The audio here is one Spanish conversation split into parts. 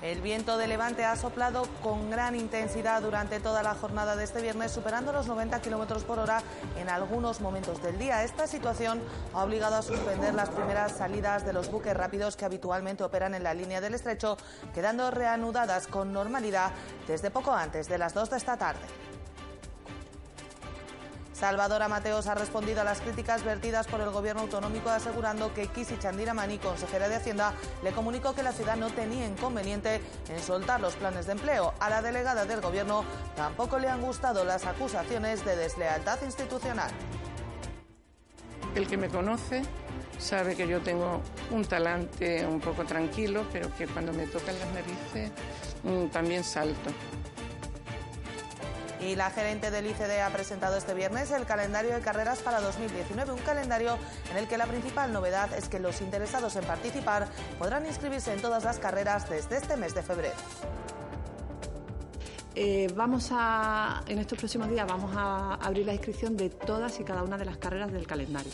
El viento de levante ha soplado con gran intensidad durante toda la jornada de este viernes, superando los 90 kilómetros por hora en algunos momentos del día. Esta situación ha obligado a suspender las primeras salidas de los buques rápidos que habitualmente operan en la línea del estrecho, quedando reanudadas con normalidad desde poco antes de las 2 de esta tarde. Salvador Mateos ha respondido a las críticas vertidas por el gobierno autonómico asegurando que Kisi Chandiramani, consejera de Hacienda, le comunicó que la ciudad no tenía inconveniente en soltar los planes de empleo. A la delegada del gobierno tampoco le han gustado las acusaciones de deslealtad institucional. El que me conoce sabe que yo tengo un talante un poco tranquilo, pero que cuando me tocan las narices mm, también salto. Y la gerente del ICD ha presentado este viernes el calendario de carreras para 2019, un calendario en el que la principal novedad es que los interesados en participar podrán inscribirse en todas las carreras desde este mes de febrero. Eh, vamos a, en estos próximos días vamos a abrir la inscripción de todas y cada una de las carreras del calendario.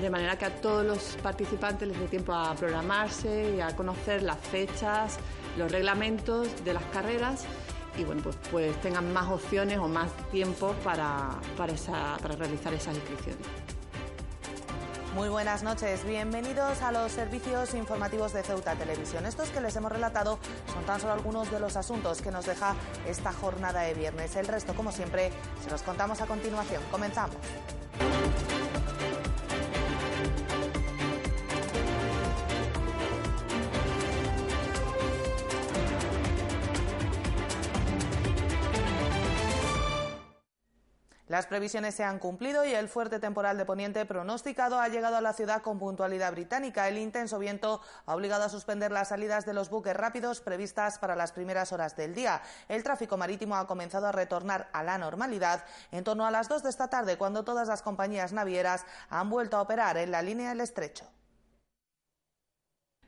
De manera que a todos los participantes les dé tiempo a programarse y a conocer las fechas, los reglamentos de las carreras y bueno, pues, pues tengan más opciones o más tiempo para, para realizar esas inscripciones. Muy buenas noches, bienvenidos a los servicios informativos de Ceuta Televisión. Estos que les hemos relatado son tan solo algunos de los asuntos que nos deja esta jornada de viernes. El resto, como siempre, se los contamos a continuación. Comenzamos. Las previsiones se han cumplido y el fuerte temporal de poniente pronosticado ha llegado a la ciudad con puntualidad británica. El intenso viento ha obligado a suspender las salidas de los buques rápidos previstas para las primeras horas del día. El tráfico marítimo ha comenzado a retornar a la normalidad en torno a las dos de esta tarde, cuando todas las compañías navieras han vuelto a operar en la línea del estrecho.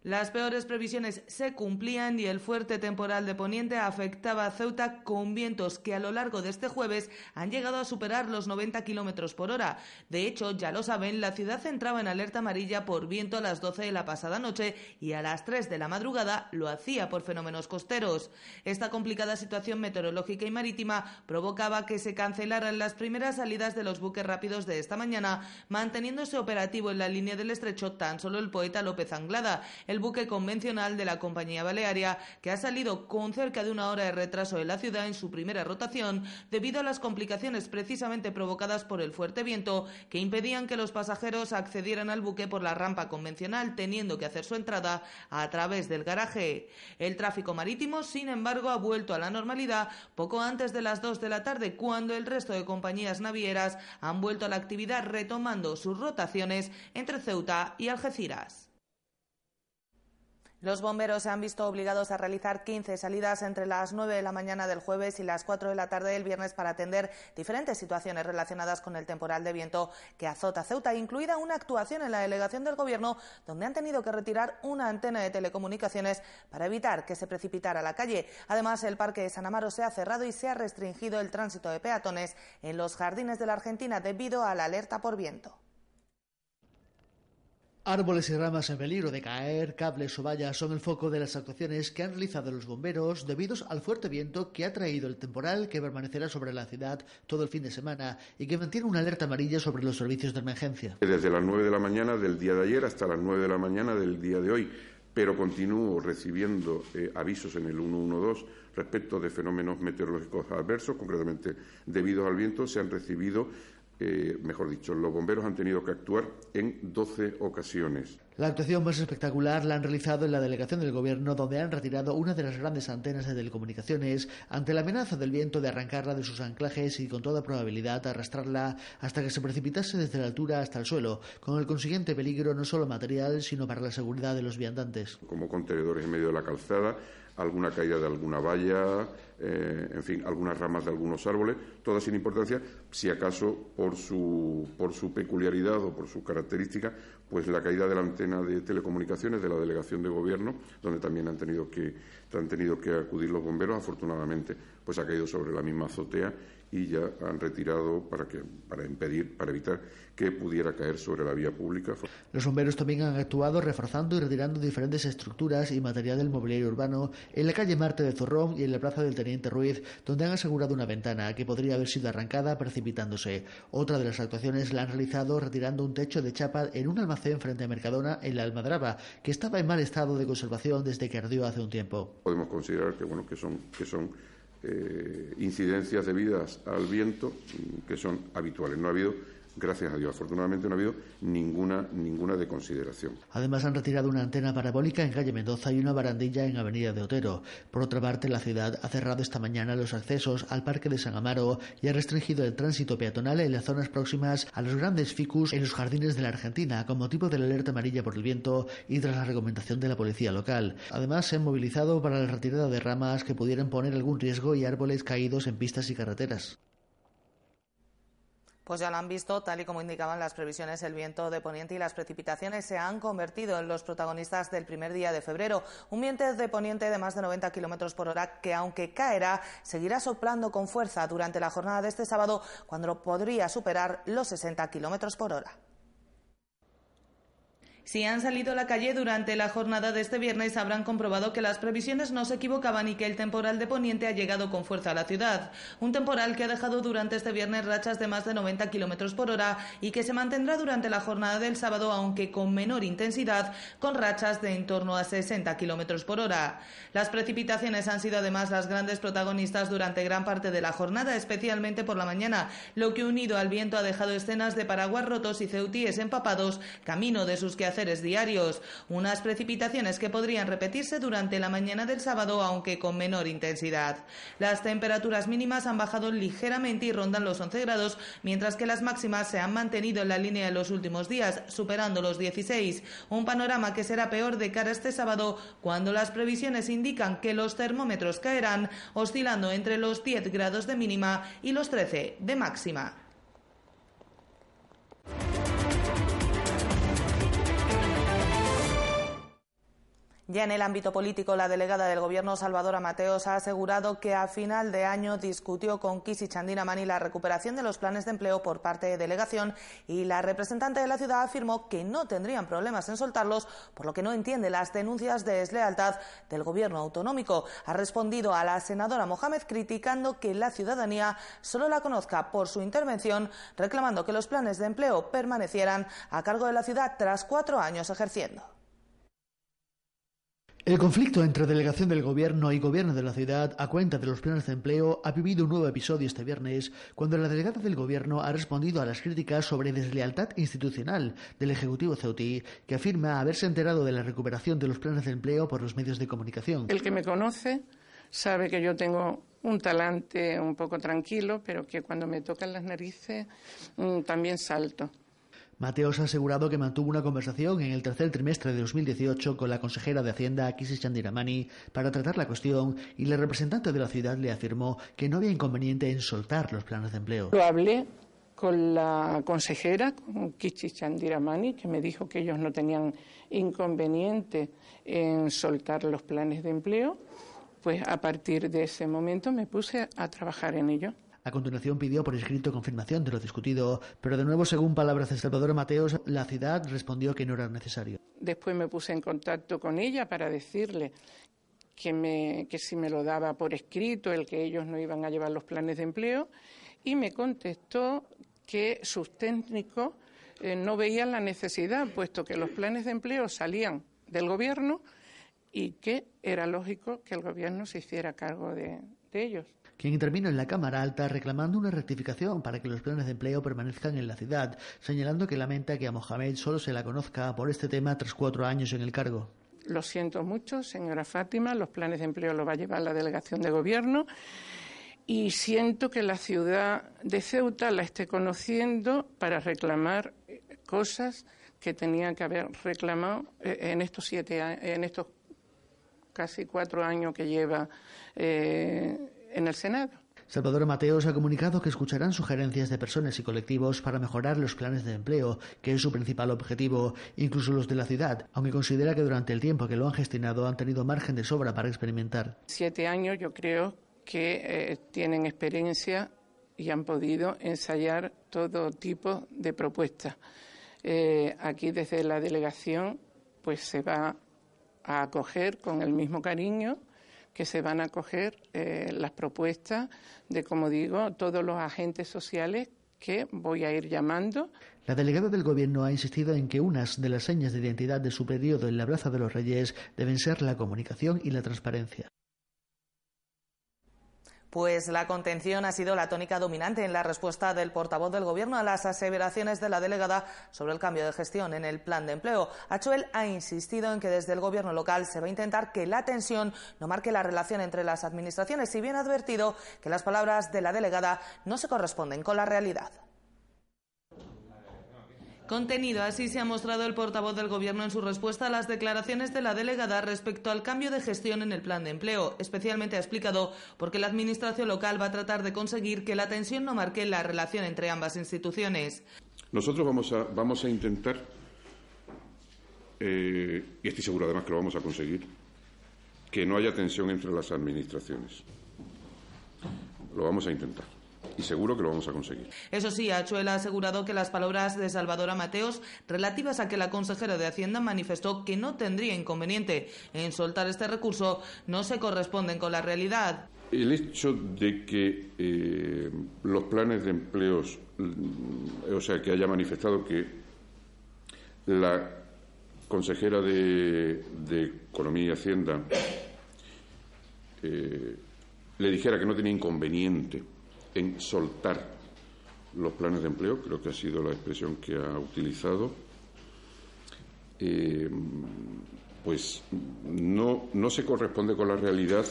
Las peores previsiones se cumplían y el fuerte temporal de poniente afectaba a Ceuta con vientos que a lo largo de este jueves han llegado a superar los 90 kilómetros por hora. De hecho, ya lo saben, la ciudad entraba en alerta amarilla por viento a las 12 de la pasada noche y a las 3 de la madrugada lo hacía por fenómenos costeros. Esta complicada situación meteorológica y marítima provocaba que se cancelaran las primeras salidas de los buques rápidos de esta mañana, manteniéndose operativo en la línea del estrecho tan solo el poeta López Anglada el buque convencional de la compañía balearia, que ha salido con cerca de una hora de retraso de la ciudad en su primera rotación debido a las complicaciones precisamente provocadas por el fuerte viento que impedían que los pasajeros accedieran al buque por la rampa convencional, teniendo que hacer su entrada a través del garaje. El tráfico marítimo, sin embargo, ha vuelto a la normalidad poco antes de las dos de la tarde, cuando el resto de compañías navieras han vuelto a la actividad retomando sus rotaciones entre Ceuta y Algeciras. Los bomberos se han visto obligados a realizar 15 salidas entre las 9 de la mañana del jueves y las 4 de la tarde del viernes para atender diferentes situaciones relacionadas con el temporal de viento que azota Ceuta, incluida una actuación en la delegación del Gobierno donde han tenido que retirar una antena de telecomunicaciones para evitar que se precipitara a la calle. Además, el Parque de San Amaro se ha cerrado y se ha restringido el tránsito de peatones en los jardines de la Argentina debido a la alerta por viento. Árboles y ramas en peligro de caer, cables o vallas son el foco de las actuaciones que han realizado los bomberos debido al fuerte viento que ha traído el temporal que permanecerá sobre la ciudad todo el fin de semana y que mantiene una alerta amarilla sobre los servicios de emergencia. Desde las 9 de la mañana del día de ayer hasta las 9 de la mañana del día de hoy, pero continúo recibiendo eh, avisos en el 112 respecto de fenómenos meteorológicos adversos, concretamente debido al viento, se han recibido eh, mejor dicho, los bomberos han tenido que actuar en 12 ocasiones. La actuación más espectacular la han realizado en la delegación del Gobierno, donde han retirado una de las grandes antenas de telecomunicaciones ante la amenaza del viento de arrancarla de sus anclajes y con toda probabilidad arrastrarla hasta que se precipitase desde la altura hasta el suelo, con el consiguiente peligro no solo material, sino para la seguridad de los viandantes. Como contenedores en medio de la calzada, alguna caída de alguna valla, eh, en fin, algunas ramas de algunos árboles, todas sin importancia, si acaso por su, por su peculiaridad o por su característica, pues la caída de la antena de telecomunicaciones de la delegación de gobierno, donde también han tenido que, han tenido que acudir los bomberos, afortunadamente, pues ha caído sobre la misma azotea y ya han retirado para, que, para impedir, para evitar que pudiera caer sobre la vía pública. Los bomberos también han actuado reforzando y retirando diferentes estructuras y material del mobiliario urbano en la calle Marte de Zorrón y en la plaza del Teniente Ruiz, donde han asegurado una ventana que podría haber sido arrancada precipitándose. Otra de las actuaciones la han realizado retirando un techo de chapa en un almacén frente a Mercadona en la Almadraba, que estaba en mal estado de conservación desde que ardió hace un tiempo. Podemos considerar que bueno que son que son eh, incidencias debidas al viento que son habituales. No ha habido gracias a Dios. Afortunadamente no ha habido ninguna, ninguna de consideración. Además han retirado una antena parabólica en calle Mendoza y una barandilla en Avenida de Otero. Por otra parte, la ciudad ha cerrado esta mañana los accesos al Parque de San Amaro y ha restringido el tránsito peatonal en las zonas próximas a los grandes ficus en los jardines de la Argentina, con motivo de la alerta amarilla por el viento y tras la recomendación de la policía local. Además, se han movilizado para la retirada de ramas que pudieran poner algún riesgo y árboles caídos en pistas y carreteras. Pues ya lo han visto, tal y como indicaban las previsiones, el viento de poniente y las precipitaciones se han convertido en los protagonistas del primer día de febrero. Un viento de poniente de más de 90 kilómetros por hora que, aunque caerá, seguirá soplando con fuerza durante la jornada de este sábado, cuando podría superar los 60 kilómetros por hora. Si han salido a la calle durante la jornada de este viernes, habrán comprobado que las previsiones no se equivocaban y que el temporal de Poniente ha llegado con fuerza a la ciudad. Un temporal que ha dejado durante este viernes rachas de más de 90 kilómetros por hora y que se mantendrá durante la jornada del sábado, aunque con menor intensidad, con rachas de en torno a 60 kilómetros por hora. Las precipitaciones han sido además las grandes protagonistas durante gran parte de la jornada, especialmente por la mañana, lo que unido al viento ha dejado escenas de paraguas rotos y ceutíes empapados camino de sus quehaceres diarios. Unas precipitaciones que podrían repetirse durante la mañana del sábado, aunque con menor intensidad. Las temperaturas mínimas han bajado ligeramente y rondan los 11 grados, mientras que las máximas se han mantenido en la línea de los últimos días, superando los 16. Un panorama que será peor de cara a este sábado, cuando las previsiones indican que los termómetros caerán, oscilando entre los 10 grados de mínima y los 13 de máxima. Ya en el ámbito político, la delegada del Gobierno, Salvadora Mateos, ha asegurado que a final de año discutió con Kisi Chandinamani la recuperación de los planes de empleo por parte de delegación y la representante de la ciudad afirmó que no tendrían problemas en soltarlos, por lo que no entiende las denuncias de deslealtad del Gobierno autonómico. Ha respondido a la senadora Mohamed criticando que la ciudadanía solo la conozca por su intervención, reclamando que los planes de empleo permanecieran a cargo de la ciudad tras cuatro años ejerciendo. El conflicto entre delegación del gobierno y gobierno de la ciudad a cuenta de los planes de empleo ha vivido un nuevo episodio este viernes cuando la delegada del gobierno ha respondido a las críticas sobre deslealtad institucional del Ejecutivo Ceutí, que afirma haberse enterado de la recuperación de los planes de empleo por los medios de comunicación. El que me conoce sabe que yo tengo un talante un poco tranquilo, pero que cuando me tocan las narices mm, también salto. Mateos ha asegurado que mantuvo una conversación en el tercer trimestre de 2018 con la consejera de Hacienda, Kisi Chandiramani, para tratar la cuestión y la representante de la ciudad le afirmó que no había inconveniente en soltar los planes de empleo. Lo hablé con la consejera, con Chandiramani, que me dijo que ellos no tenían inconveniente en soltar los planes de empleo. Pues a partir de ese momento me puse a trabajar en ello. A continuación pidió por escrito confirmación de lo discutido, pero de nuevo, según palabras de Salvador Mateos, la ciudad respondió que no era necesario. Después me puse en contacto con ella para decirle que, me, si me lo daba por escrito, el que ellos no iban a llevar los planes de empleo, y me contestó que sus técnicos eh, no veían la necesidad, puesto que los planes de empleo salían del Gobierno y que era lógico que el Gobierno se hiciera cargo de ellos quien intervino en la Cámara Alta reclamando una rectificación para que los planes de empleo permanezcan en la ciudad, señalando que lamenta que a Mohamed solo se la conozca por este tema tras cuatro años en el cargo. Lo siento mucho, señora Fátima, los planes de empleo los va a llevar la delegación de gobierno y siento que la ciudad de Ceuta la esté conociendo para reclamar cosas que tenía que haber reclamado eh, en estos siete en estos casi cuatro años que lleva eh, en el Senado. Salvador Mateos ha comunicado que escucharán sugerencias de personas y colectivos para mejorar los planes de empleo, que es su principal objetivo, incluso los de la ciudad, aunque considera que durante el tiempo que lo han gestionado han tenido margen de sobra para experimentar. Siete años yo creo que eh, tienen experiencia y han podido ensayar todo tipo de propuestas. Eh, aquí desde la delegación pues se va a acoger con el mismo cariño que se van a acoger eh, las propuestas de, como digo, todos los agentes sociales que voy a ir llamando. La delegada del Gobierno ha insistido en que unas de las señas de identidad de su periodo en la Plaza de los Reyes deben ser la comunicación y la transparencia. Pues la contención ha sido la tónica dominante en la respuesta del portavoz del Gobierno a las aseveraciones de la delegada sobre el cambio de gestión en el plan de empleo. Achuel ha insistido en que desde el Gobierno local se va a intentar que la tensión no marque la relación entre las administraciones, si bien ha advertido que las palabras de la delegada no se corresponden con la realidad. Contenido. Así se ha mostrado el portavoz del Gobierno en su respuesta a las declaraciones de la delegada respecto al cambio de gestión en el plan de empleo. Especialmente ha explicado por qué la Administración local va a tratar de conseguir que la tensión no marque la relación entre ambas instituciones. Nosotros vamos a, vamos a intentar, eh, y estoy seguro además que lo vamos a conseguir, que no haya tensión entre las administraciones. Lo vamos a intentar y seguro que lo vamos a conseguir. Eso sí, Achuel ha asegurado que las palabras de Salvadora Mateos relativas a que la consejera de Hacienda manifestó que no tendría inconveniente en soltar este recurso no se corresponden con la realidad. El hecho de que eh, los planes de empleos, mm, o sea, que haya manifestado que la consejera de, Economía y Hacienda eh, le dijera que no tenía inconveniente en soltar los planes de empleo, creo que ha sido la expresión que ha utilizado, eh, pues no, no se corresponde con la realidad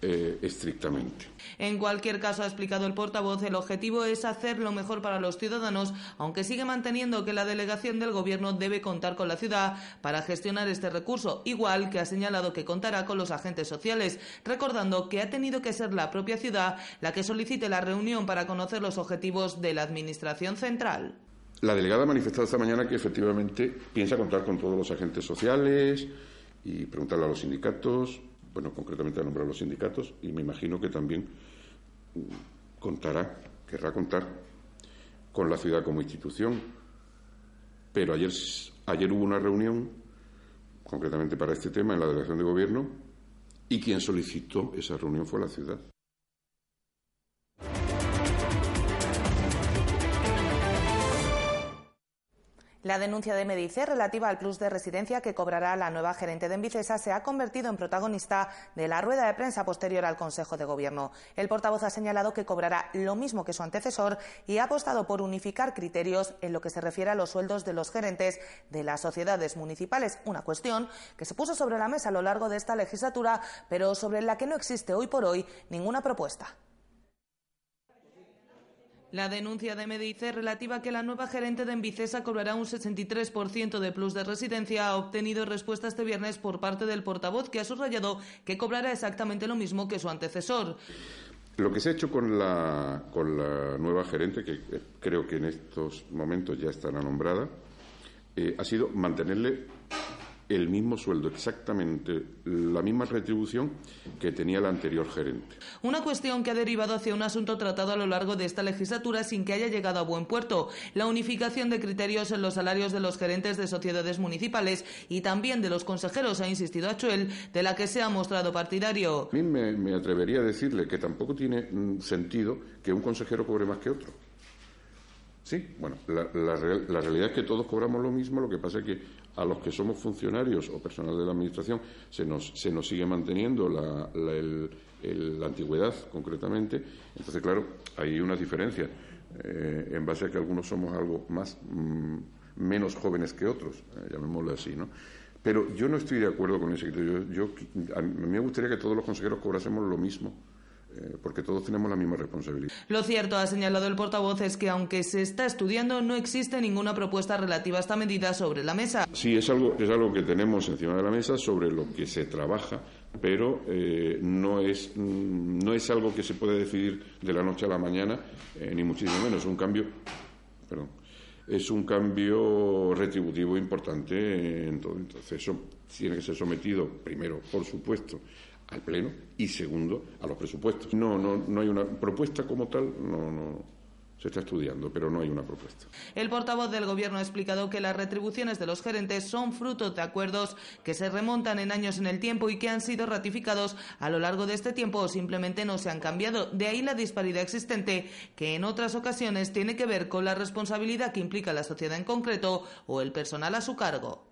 eh, estrictamente. En cualquier caso, ha explicado el portavoz, el objetivo es hacer lo mejor para los ciudadanos, aunque sigue manteniendo que la delegación del Gobierno debe contar con la ciudad para gestionar este recurso, igual que ha señalado que contará con los agentes sociales, recordando que ha tenido que ser la propia ciudad la que solicite la reunión para conocer los objetivos de la Administración central. La delegada ha manifestado esta mañana que efectivamente piensa contar con todos los agentes sociales y preguntarle a los sindicatos bueno, concretamente a nombrar los sindicatos, y me imagino que también contará, querrá contar con la ciudad como institución. Pero ayer, ayer hubo una reunión, concretamente para este tema, en la delegación de gobierno, y quien solicitó esa reunión fue la ciudad. La denuncia de Medice relativa al plus de residencia que cobrará la nueva gerente de Envicesa se ha convertido en protagonista de la rueda de prensa posterior al Consejo de Gobierno. El portavoz ha señalado que cobrará lo mismo que su antecesor y ha apostado por unificar criterios en lo que se refiere a los sueldos de los gerentes de las sociedades municipales, una cuestión que se puso sobre la mesa a lo largo de esta legislatura, pero sobre la que no existe hoy por hoy ninguna propuesta. La denuncia de Medice relativa a que la nueva gerente de Envicesa cobrará un 63% de plus de residencia ha obtenido respuesta este viernes por parte del portavoz que ha subrayado que cobrará exactamente lo mismo que su antecesor. Lo que se ha hecho con la, con la nueva gerente, que creo que en estos momentos ya estará nombrada, eh, ha sido mantenerle el mismo sueldo, exactamente la misma retribución que tenía el anterior gerente. Una cuestión que ha derivado hacia un asunto tratado a lo largo de esta legislatura sin que haya llegado a buen puerto, la unificación de criterios en los salarios de los gerentes de sociedades municipales y también de los consejeros, ha insistido Achuel, de la que se ha mostrado partidario. A mí me, me atrevería a decirle que tampoco tiene mm, sentido que un consejero cobre más que otro. Sí, bueno, la, la, realidad es que todos cobramos lo mismo, lo que pasa es que a los que somos funcionarios o personal de la Administración se nos, se nos sigue manteniendo la, la antigüedad, concretamente. Entonces, claro, hay unas diferencias eh, en base a que algunos somos algo más mm, menos jóvenes que otros, eh, llamémoslo así, ¿no? Pero yo no estoy de acuerdo con ese criterio. Yo, a mí me gustaría que todos los consejeros cobrásemos lo mismo porque todos tenemos la misma responsabilidad. Lo cierto, ha señalado el portavoz, es que aunque se está estudiando, no existe ninguna propuesta relativa a esta medida sobre la mesa. Sí, es algo, es algo que tenemos encima de la mesa sobre lo que se trabaja, pero eh, no, es, mm, no es algo que se puede decidir de la noche a la mañana, eh, ni muchísimo menos. Es un cambio, perdón, es un cambio retributivo importante en todo. Entonces, eso tiene que ser sometido, primero, por supuesto, al Pleno y segundo a los presupuestos. No, no, no hay una propuesta como tal, no, no, se está estudiando, pero no hay una propuesta. El portavoz del Gobierno ha explicado que las retribuciones de los gerentes son fruto de acuerdos que se remontan en años en el tiempo y que han sido ratificados a lo largo de este tiempo o simplemente no se han cambiado. De ahí la disparidad existente, que en otras ocasiones tiene que ver con la responsabilidad que implica la sociedad en concreto o el personal a su cargo.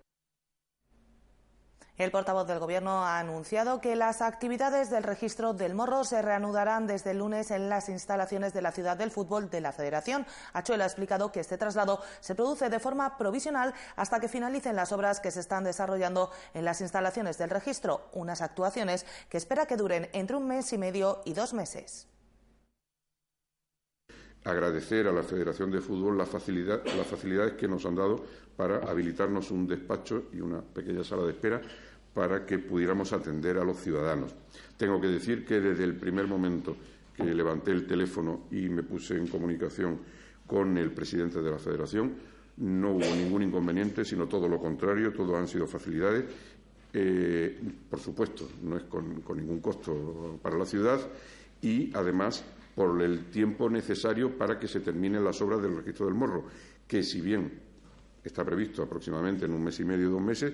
El portavoz del Gobierno ha anunciado que las actividades del registro del morro se reanudarán desde el lunes en las instalaciones de la Ciudad del Fútbol de la Federación. Achuel ha explicado que este traslado se produce de forma provisional hasta que finalicen las obras que se están desarrollando en las instalaciones del registro, unas actuaciones que espera que duren entre un mes y medio y dos meses agradecer a la Federación de Fútbol las facilidades que nos han dado para habilitarnos un despacho y una pequeña sala de espera para que pudiéramos atender a los ciudadanos. Tengo que decir que desde el primer momento que levanté el teléfono y me puse en comunicación con el presidente de la Federación, no hubo ningún inconveniente, sino todo lo contrario, todo han sido facilidades. Eh, por supuesto, no es con ningún costo para la ciudad y, además, por el tiempo necesario para que se terminen las obras del registro del morro, que si bien está previsto aproximadamente en un mes y medio, dos meses,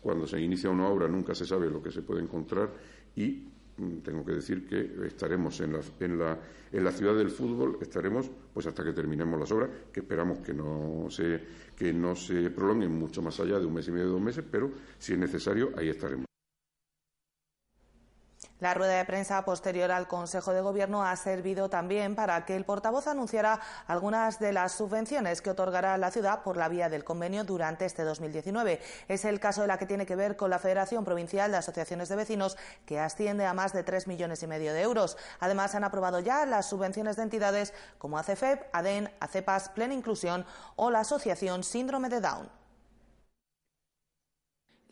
cuando se inicia una obra nunca se sabe lo que se puede encontrar y mm, tengo que decir que estaremos en la, en la, en la ciudad del fútbol, estaremos pues hasta que terminemos las obras, que esperamos que no se, que no se prolonguen mucho más allá de un mes y medio, dos meses, pero si es necesario, ahí estaremos. La rueda de prensa posterior al Consejo de Gobierno ha servido también para que el portavoz anunciara algunas de las subvenciones que otorgará la ciudad por la vía del convenio durante este 2019. Es el caso de la que tiene que ver con la Federación Provincial de Asociaciones de Vecinos, que asciende a más de tres millones y medio de euros. Además, han aprobado ya las subvenciones de entidades como ACFEP, ADEN, ACEPAS, Plena Inclusión o la Asociación Síndrome de Down.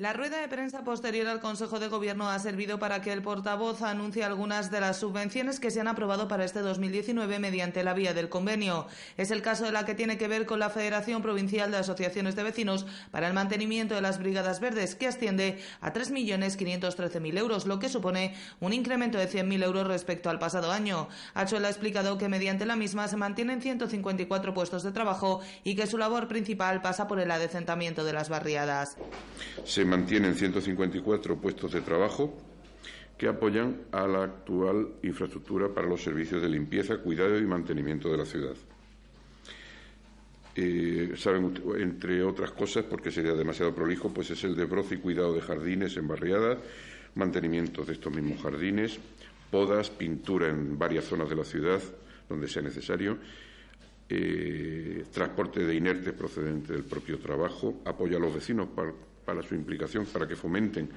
La rueda de prensa posterior al Consejo de Gobierno ha servido para que el portavoz anuncie algunas de las subvenciones que se han aprobado para este 2019 mediante la vía del convenio. Es el caso de la que tiene que ver con la Federación Provincial de Asociaciones de Vecinos para el mantenimiento de las Brigadas Verdes, que asciende a 3.513.000 euros, lo que supone un incremento de 100.000 euros respecto al pasado año. Achuel ha explicado que mediante la misma se mantienen 154 puestos de trabajo y que su labor principal pasa por el adecentamiento de las barriadas mantienen 154 puestos de trabajo que apoyan a la actual infraestructura para los servicios de limpieza, cuidado y mantenimiento de la ciudad. Eh, saben, entre otras cosas, porque sería demasiado prolijo, pues es el de broce y cuidado de jardines en barriadas, mantenimiento de estos mismos jardines, podas, pintura en varias zonas de la ciudad donde sea necesario, eh, transporte de inertes procedente del propio trabajo, apoyo a los vecinos para para su implicación, para que fomenten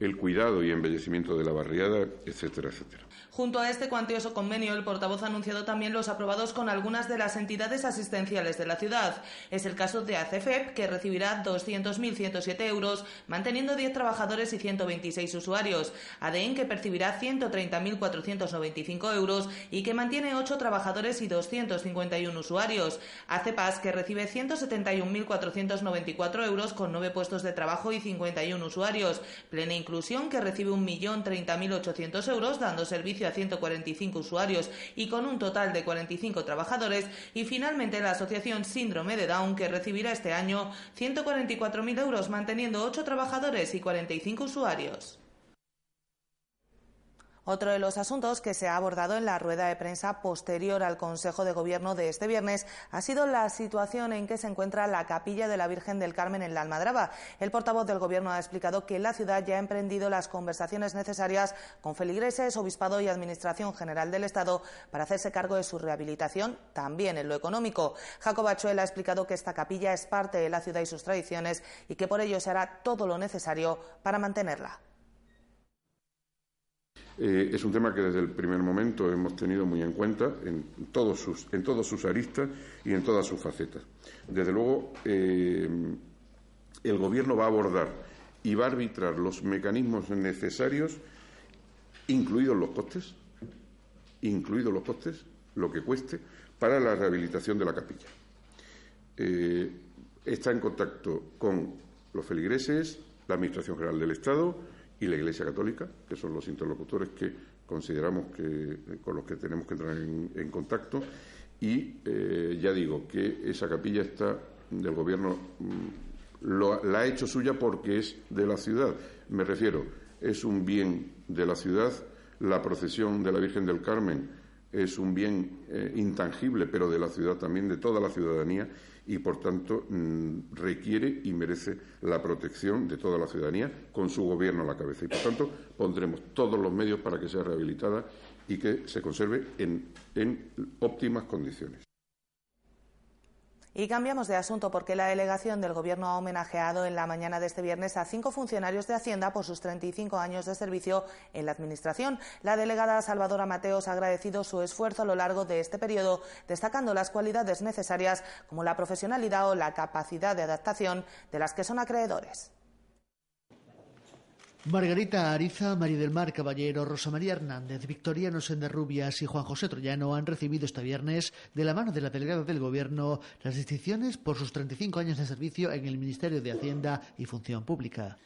el cuidado y embellecimiento de la barriada, etcétera, etcétera. Junto a este cuantioso convenio, el portavoz ha anunciado también los aprobados con algunas de las entidades asistenciales de la ciudad. Es el caso de ACFEP, que recibirá 200.107 euros, manteniendo 10 trabajadores y 126 usuarios. ADEN, que percibirá 130.495 euros y que mantiene 8 trabajadores y 251 usuarios. ACEPAS, que recibe 171.494 euros con 9 puestos de trabajo y 51 usuarios. Plena Inclusión, que recibe 1.030.800 euros, dando servicio a 145 usuarios y con un total de 45 trabajadores. Y finalmente la Asociación Síndrome de Down, que recibirá este año 144.000 euros, manteniendo 8 trabajadores y 45 usuarios. Otro de los asuntos que se ha abordado en la rueda de prensa posterior al Consejo de Gobierno de este viernes ha sido la situación en que se encuentra la capilla de la Virgen del Carmen en la Almadraba. El portavoz del Gobierno ha explicado que la ciudad ya ha emprendido las conversaciones necesarias con feligreses, obispado y Administración General del Estado para hacerse cargo de su rehabilitación, también en lo económico. Jacob Achuel ha explicado que esta capilla es parte de la ciudad y sus tradiciones y que por ello se hará todo lo necesario para mantenerla. Eh, es un tema que desde el primer momento hemos tenido muy en cuenta en todos sus, en todos sus aristas y en todas sus facetas. Desde luego, eh, el Gobierno va a abordar y va a arbitrar los mecanismos necesarios, incluidos los costes, incluidos los costes, lo que cueste, para la rehabilitación de la capilla. Eh, está en contacto con los feligreses, la Administración General del Estado y la Iglesia Católica, que son los interlocutores que consideramos que con los que tenemos que entrar en, contacto. Y eh, ya digo que esa capilla está del gobierno mm, la ha hecho suya porque es de la ciudad. Me refiero, es un bien de la ciudad. La procesión de la Virgen del Carmen es un bien eh, intangible, pero de la ciudad también, de toda la ciudadanía, y por tanto mm, requiere y merece la protección de toda la ciudadanía con su gobierno a la cabeza. Y por tanto pondremos todos los medios para que sea rehabilitada y que se conserve en óptimas condiciones. Y cambiamos de asunto porque la delegación del Gobierno ha homenajeado en la mañana de este viernes a cinco funcionarios de Hacienda por sus 35 años de servicio en la Administración. La delegada Salvadora Mateos ha agradecido su esfuerzo a lo largo de este periodo, destacando las cualidades necesarias como la profesionalidad o la capacidad de adaptación de las que son acreedores. Margarita Ariza, María del Mar Caballero, Rosa María Hernández, Victoriano Senderrubias y Juan José Troyano han recibido este viernes, de la mano de la delegada del Gobierno, las distinciones por sus 35 años de servicio en el Ministerio de Hacienda y Función Pública.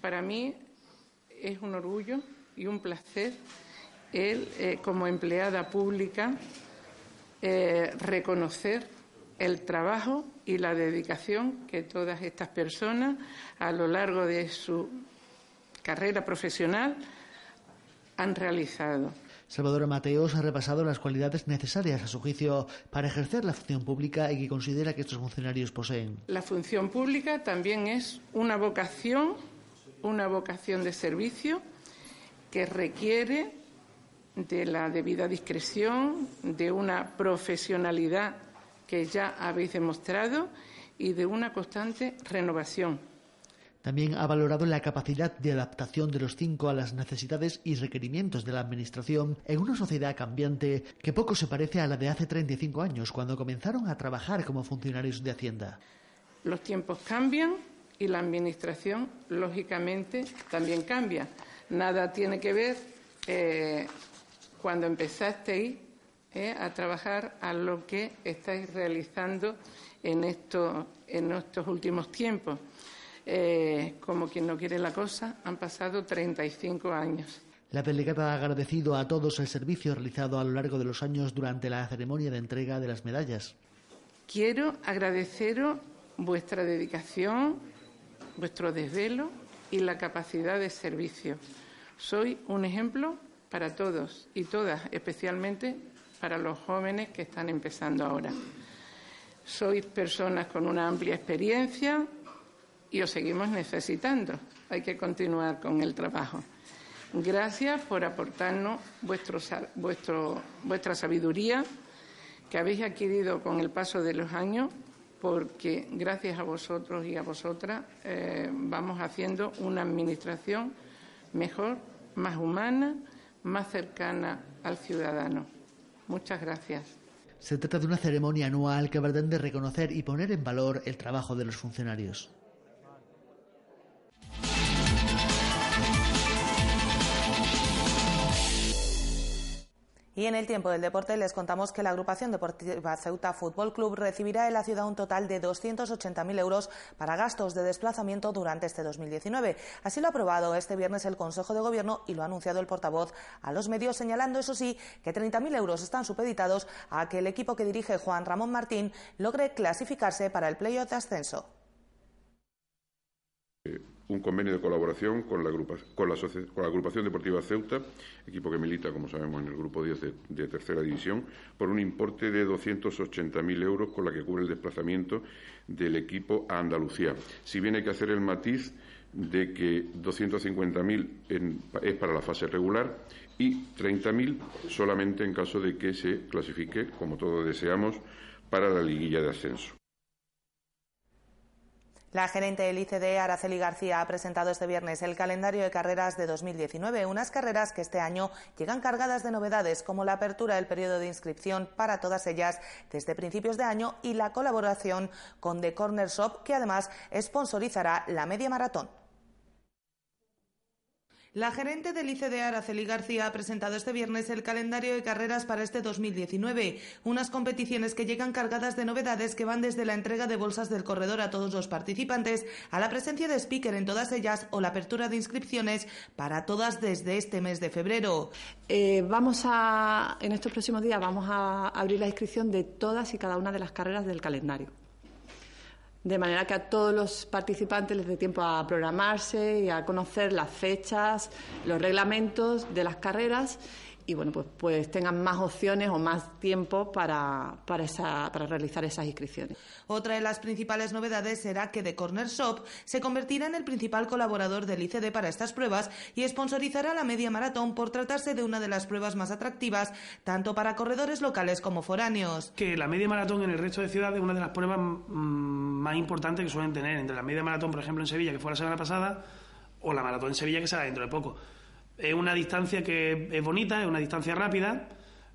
Para mí es un orgullo y un placer el, eh, como empleada pública, eh, reconocer el trabajo y la dedicación que todas estas personas a lo largo de su carrera profesional han realizado. Salvador Mateos ha repasado las cualidades necesarias a su juicio para ejercer la función pública y que considera que estos funcionarios poseen. La función pública también es una vocación, una vocación de servicio que requiere de la debida discreción, de una profesionalidad que ya habéis demostrado y de una constante renovación. También ha valorado la capacidad de adaptación de los cinco a las necesidades y requerimientos de la Administración en una sociedad cambiante que poco se parece a la de hace 35 años, cuando comenzaron a trabajar como funcionarios de Hacienda. Los tiempos cambian y la Administración, lógicamente, también cambia. Nada tiene que ver eh, cuando empezasteis eh, a trabajar a lo que estáis realizando en, en estos últimos tiempos. Eh, como quien no quiere la cosa, han pasado 35 años. La delegada ha agradecido a todos el servicio realizado a lo largo de los años durante la ceremonia de entrega de las medallas. Quiero agradeceros vuestra dedicación, vuestro desvelo y la capacidad de servicio. Soy un ejemplo para todos y todas, especialmente para los jóvenes que están empezando ahora. Sois personas con una amplia experiencia, y os seguimos necesitando. Hay que continuar con el trabajo. Gracias por aportarnos vuestro, vuestra sabiduría que habéis adquirido con el paso de los años, porque gracias a vosotros y a vosotras eh, vamos haciendo una administración mejor, más humana, más cercana al ciudadano. Muchas gracias. Se trata de una ceremonia anual que pretende reconocer y poner en valor el trabajo de los funcionarios. Y en el tiempo del deporte les contamos que la agrupación deportiva Ceuta Fútbol Club recibirá en la ciudad un total de 280.000 euros para gastos de desplazamiento durante este 2019. Así lo ha aprobado este viernes el Consejo de Gobierno y lo ha anunciado el portavoz a los medios, señalando, eso sí, que 30.000 euros están supeditados a que el equipo que dirige Juan Ramón Martín logre clasificarse para el playoff de ascenso un convenio de colaboración con la, con, la agrupación deportiva Ceuta, equipo que milita, como sabemos, en el grupo 10 de, tercera división, por un importe de 280.000 euros con la que cubre el desplazamiento del equipo a Andalucía. Si bien hay que hacer el matiz de que 250.000 es para la fase regular y 30.000 solamente en caso de que se clasifique, como todos deseamos, para la liguilla de ascenso. La gerente del ICD, Araceli García, ha presentado este viernes el calendario de carreras de 2019, unas carreras que este año llegan cargadas de novedades como la apertura del periodo de inscripción para todas ellas desde principios de año y la colaboración con The Corner Shop, que además sponsorizará la media maratón. La gerente del ICD, Araceli García, ha presentado este viernes el calendario de carreras para este 2019, unas competiciones que llegan cargadas de novedades que van desde la entrega de bolsas del corredor a todos los participantes, a la presencia de speaker en todas ellas o la apertura de inscripciones para todas desde este mes de febrero. Eh, vamos a, en estos próximos días, vamos a abrir la inscripción de todas y cada una de las carreras del calendario de manera que a todos los participantes les dé tiempo a programarse y a conocer las fechas, los reglamentos de las carreras y bueno, pues, pues tengan más opciones o más tiempo para, para, esa, para realizar esas inscripciones. Otra de las principales novedades será que The Corner Shop se convertirá en el principal colaborador del ICD para estas pruebas y sponsorizará la media maratón por tratarse de una de las pruebas más atractivas tanto para corredores locales como foráneos. Que la media maratón en el resto de ciudades es una de las pruebas mm, más importantes que suelen tener, entre la media maratón, por ejemplo, en Sevilla, que fue la semana pasada, o la maratón en Sevilla, que será dentro de poco es una distancia que es bonita, es una distancia rápida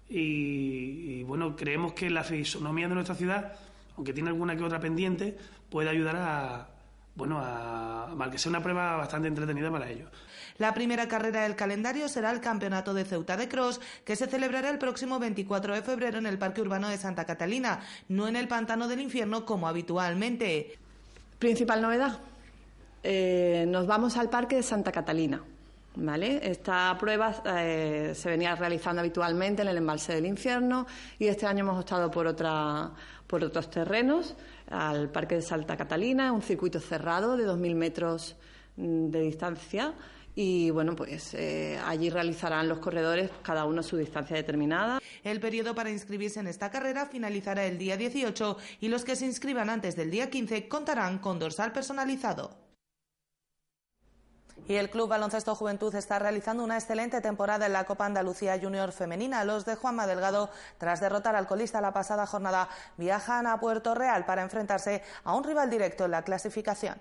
y, bueno, creemos que la fisonomía de nuestra ciudad, aunque tiene alguna que otra pendiente, puede ayudar a, bueno, a, a que sea una prueba bastante entretenida para ellos. La primera carrera del calendario será el Campeonato de Ceuta de Cross, que se celebrará el próximo 24 de febrero en el Parque Urbano de Santa Catalina, no en el Pantano del Infierno como habitualmente. Principal novedad. Eh, nos vamos al Parque de Santa Catalina. ¿Vale? Esta prueba eh, se venía realizando habitualmente en el embalse del infierno y este año hemos optado por, otra, por otros terrenos, al Parque de Santa Catalina, un circuito cerrado de 2.000 metros mm, de distancia y bueno, pues eh, allí realizarán los corredores cada uno su distancia determinada. El periodo para inscribirse en esta carrera finalizará el día 18 y los que se inscriban antes del día 15 contarán con dorsal personalizado. Y el Club Baloncesto Juventud está realizando una excelente temporada en la Copa Andalucía Junior Femenina. Los de Juanma Delgado, tras derrotar al colista la pasada jornada, viajan a Puerto Real para enfrentarse a un rival directo en la clasificación.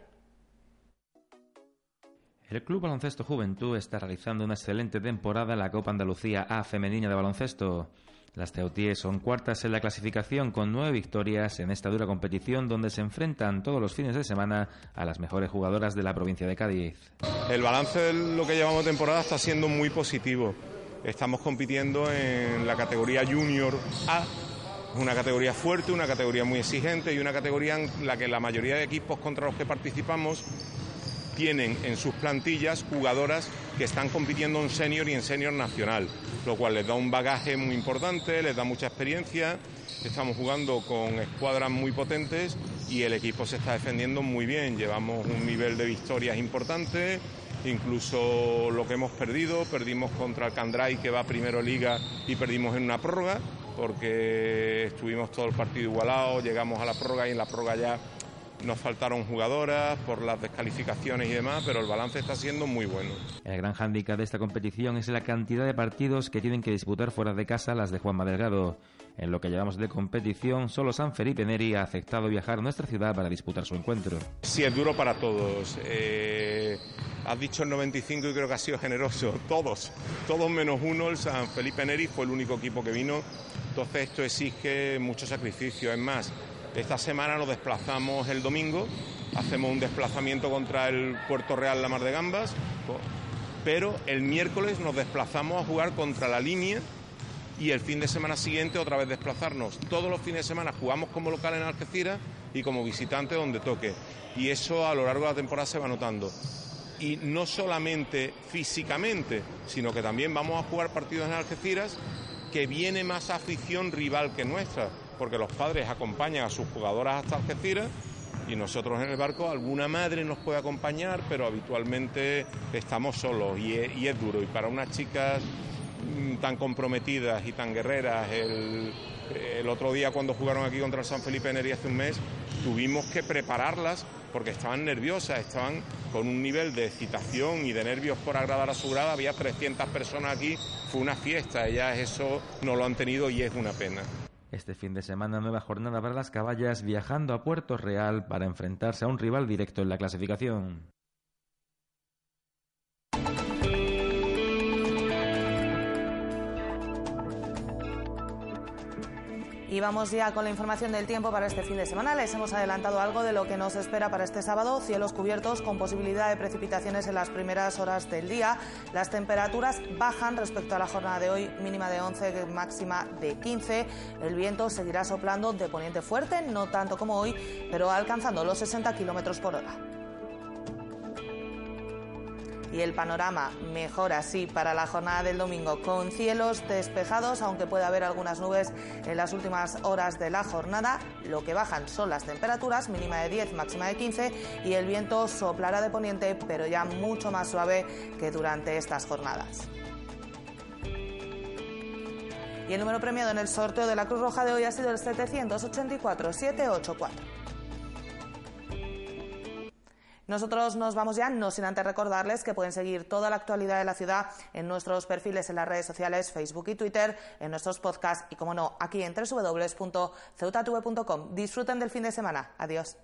El Club Baloncesto Juventud está realizando una excelente temporada en la Copa Andalucía A Femenina de Baloncesto. Las Teutíes son cuartas en la clasificación con nueve victorias en esta dura competición donde se enfrentan todos los fines de semana a las mejores jugadoras de la provincia de Cádiz. El balance de lo que llevamos temporada está siendo muy positivo. Estamos compitiendo en la categoría Junior A, una categoría fuerte, una categoría muy exigente y una categoría en la que la mayoría de equipos contra los que participamos tienen en sus plantillas jugadoras que están compitiendo en senior y en senior nacional, lo cual les da un bagaje muy importante, les da mucha experiencia. Estamos jugando con escuadras muy potentes y el equipo se está defendiendo muy bien. Llevamos un nivel de victorias importante, incluso lo que hemos perdido, perdimos contra el Candray que va primero liga y perdimos en una prórroga porque estuvimos todo el partido igualado, llegamos a la prórroga y en la prórroga ya nos faltaron jugadoras por las descalificaciones y demás, pero el balance está siendo muy bueno. El gran hándicap de esta competición es la cantidad de partidos que tienen que disputar fuera de casa las de Juan Delgado. En lo que llevamos de competición, solo San Felipe Neri ha aceptado viajar a nuestra ciudad para disputar su encuentro. Sí, es duro para todos. Eh, has dicho el 95 y creo que ha sido generoso. Todos, todos menos uno. El San Felipe Neri fue el único equipo que vino. Entonces esto exige mucho sacrificio. Es más, esta semana nos desplazamos el domingo, hacemos un desplazamiento contra el Puerto Real La Mar de Gambas, pero el miércoles nos desplazamos a jugar contra la línea y el fin de semana siguiente otra vez desplazarnos. Todos los fines de semana jugamos como local en Algeciras y como visitante donde toque. Y eso a lo largo de la temporada se va notando. Y no solamente físicamente, sino que también vamos a jugar partidos en Algeciras que viene más afición rival que nuestra porque los padres acompañan a sus jugadoras hasta Algeciras y nosotros en el barco, alguna madre nos puede acompañar, pero habitualmente estamos solos y es, duro. Y para unas chicas mm, tan comprometidas y tan guerreras, el, otro día cuando jugaron aquí contra el San Felipe Neri hace un mes, tuvimos que prepararlas porque estaban nerviosas, estaban con un nivel de excitación y de nervios por agradar a su grada. Había 300 personas aquí, fue una fiesta, ellas eso no lo han tenido y es una pena. Este fin de semana nueva jornada para las caballas viajando a Puerto Real para enfrentarse a un rival directo en la clasificación. Y vamos ya con la información del tiempo para este fin de semana. Les hemos adelantado algo de lo que nos espera para este sábado. Cielos cubiertos con posibilidad de precipitaciones en las primeras horas del día. Las temperaturas bajan respecto a la jornada de hoy, mínima de 11, máxima de 15. El viento seguirá soplando de poniente fuerte, no tanto como hoy, pero alcanzando los 60 kilómetros por hora y el panorama mejora así para la jornada del domingo con cielos despejados, aunque puede haber algunas nubes en las últimas horas de la jornada. Lo que bajan son las temperaturas, mínima de 10, máxima de 15 y el viento soplará de poniente, pero ya mucho más suave que durante estas jornadas. Y el número premiado en el sorteo de la Cruz Roja de hoy ha sido el 784 784. Nosotros nos vamos ya, no sin antes recordarles que pueden seguir toda la actualidad de la ciudad en nuestros perfiles en las redes sociales, Facebook y Twitter, en nuestros podcasts y, como no, aquí en www.ceutatv.com. Disfruten del fin de semana. Adiós.